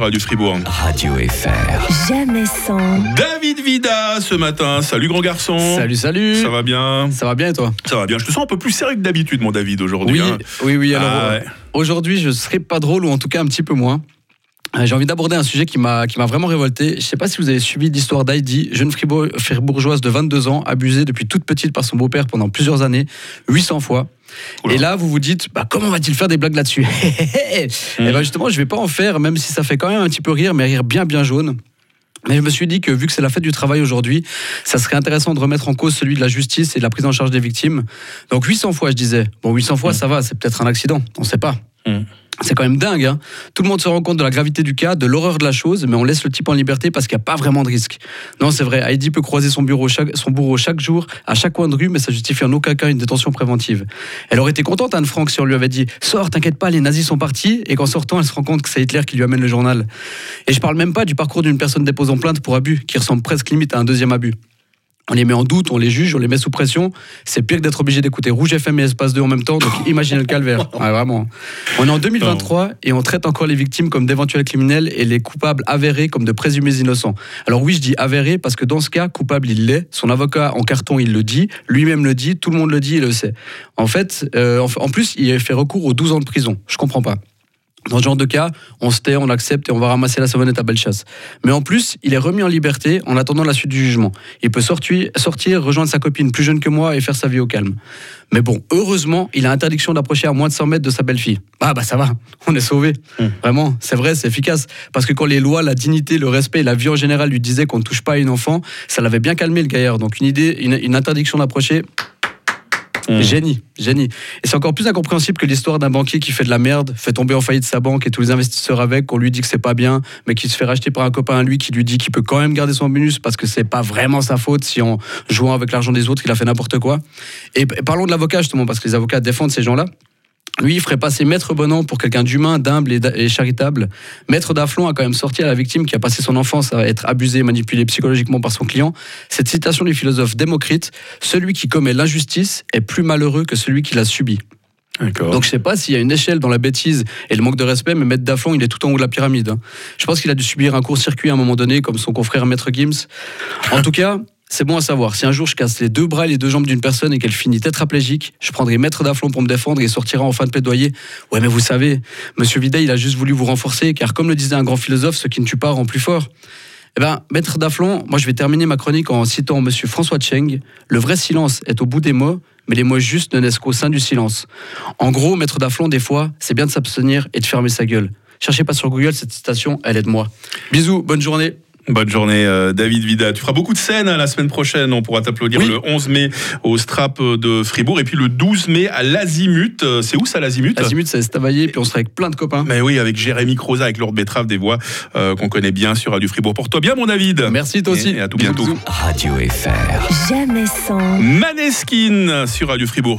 Radio Fribourg. Radio FR. Jamais sans. David Vida ce matin. Salut grand garçon. Salut, salut. Ça va bien Ça va bien et toi? Ça va bien. Je te sens un peu plus sérieux que d'habitude, mon David, aujourd'hui. Oui, hein. oui, oui. Alors Ah euh, ouais. aujourd'hui, je serai pas drôle ou en tout cas un petit peu moins. Euh, J'ai envie d'aborder un sujet qui m'a qui m'a vraiment révolté. Je sais pas si vous avez suivi l'histoire d'Heidi, jeune fribour- fribourgeoise de 22 ans, abusée depuis toute petite par son beau-père pendant plusieurs années, 800 fois. Oula. Et là, vous vous dites, bah, comment va-t-il faire des blagues là-dessus Et ben justement, je vais pas en faire, même si ça fait quand même un petit peu rire, mais rire bien bien jaune. Mais je me suis dit que vu que c'est la fête du travail aujourd'hui, ça serait intéressant de remettre en cause celui de la justice et de la prise en charge des victimes. Donc 800 fois, je disais. Bon, 800 fois, ça va, c'est peut-être un accident, on sait pas. Mm. C'est quand même dingue. Hein Tout le monde se rend compte de la gravité du cas, de l'horreur de la chose, mais on laisse le type en liberté parce qu'il n'y a pas vraiment de risque. Non, c'est vrai, Heidi peut croiser son, bureau chaque, son bourreau chaque jour, à chaque coin de rue, mais ça justifie en aucun cas une détention préventive. Elle aurait été contente, Anne Frank, si on lui avait dit Sors, t'inquiète pas, les nazis sont partis, et qu'en sortant, elle se rend compte que c'est Hitler qui lui amène le journal. Et je parle même pas du parcours d'une personne déposant plainte pour abus, qui ressemble presque limite à un deuxième abus. On les met en doute, on les juge, on les met sous pression. C'est pire que d'être obligé d'écouter Rouge FM et Espace 2 en même temps, donc imaginez le calvaire. Ouais, vraiment. On est en 2023 et on traite encore les victimes comme d'éventuels criminels et les coupables avérés comme de présumés innocents. Alors oui, je dis avérés parce que dans ce cas, coupable, il l'est. Son avocat en carton, il le dit. Lui-même le dit. Tout le monde le dit, il le sait. En fait, euh, en plus, il a fait recours aux 12 ans de prison. Je comprends pas. Dans ce genre de cas, on se tait, on accepte et on va ramasser la savonnette à belle chasse. Mais en plus, il est remis en liberté en attendant la suite du jugement. Il peut sortir, sortir, rejoindre sa copine plus jeune que moi et faire sa vie au calme. Mais bon, heureusement, il a interdiction d'approcher à moins de 100 mètres de sa belle-fille. Ah bah ça va, on est sauvé. Vraiment, c'est vrai, c'est efficace. Parce que quand les lois, la dignité, le respect et la vie en général lui disaient qu'on ne touche pas à une enfant, ça l'avait bien calmé le gaillard. Donc une idée, une, une interdiction d'approcher, Mm. Génie, génie. Et c'est encore plus incompréhensible que l'histoire d'un banquier qui fait de la merde, fait tomber en faillite sa banque et tous les investisseurs avec, qu'on lui dit que c'est pas bien, mais qui se fait racheter par un copain à lui qui lui dit qu'il peut quand même garder son bonus parce que c'est pas vraiment sa faute si en jouant avec l'argent des autres il a fait n'importe quoi. Et parlons de l'avocat justement parce que les avocats défendent ces gens-là. Lui, il ferait passer Maître Bonan pour quelqu'un d'humain, d'humble et, charitable. Maître Daflon a quand même sorti à la victime qui a passé son enfance à être abusée, manipulée psychologiquement par son client. Cette citation du philosophe Démocrite Celui qui commet l'injustice est plus malheureux que celui qui l'a subi. D'accord. Donc je sais pas s'il y a une échelle dans la bêtise et le manque de respect, mais Maître Daflon, il est tout en haut de la pyramide. hein. Je pense qu'il a dû subir un court-circuit à un moment donné, comme son confrère Maître Gims. En tout cas, c'est bon à savoir. Si un jour je casse les deux bras et les deux jambes d'une personne et qu'elle finit tétraplégique, je prendrai Maître Daflon pour me défendre et sortira en fin de plaidoyer. Ouais, mais vous savez, Monsieur Videt, il a juste voulu vous renforcer, car comme le disait un grand philosophe, ce qui ne tue pas rend plus fort. Eh ben, Maître Daflon, moi je vais terminer ma chronique en citant Monsieur François Cheng. Le vrai silence est au bout des mots, mais les mots justes ne naissent qu'au sein du silence. En gros, Maître Daflon, des fois, c'est bien de s'abstenir et de fermer sa gueule. Cherchez pas sur Google cette citation, elle est de moi. Bisous, bonne journée. Bonne journée, euh, David Vida. Tu feras beaucoup de scènes hein, la semaine prochaine. On pourra t'applaudir Oui. le 11 mai au Strap de Fribourg et puis le 12 mai à l'Azimut. Euh, C'est où ça, l'Azimut? Azimut, c'est Stavaillé, puis on sera avec plein de copains. Mais oui, avec Jérémy Croza, avec Lord Betrave, des voix euh, qu'on connaît bien sur Radio Fribourg. Pour toi bien, mon David. Merci toi aussi. Et à tout bientôt. Radio FR. Jamais sans. Maneskin sur Radio Fribourg.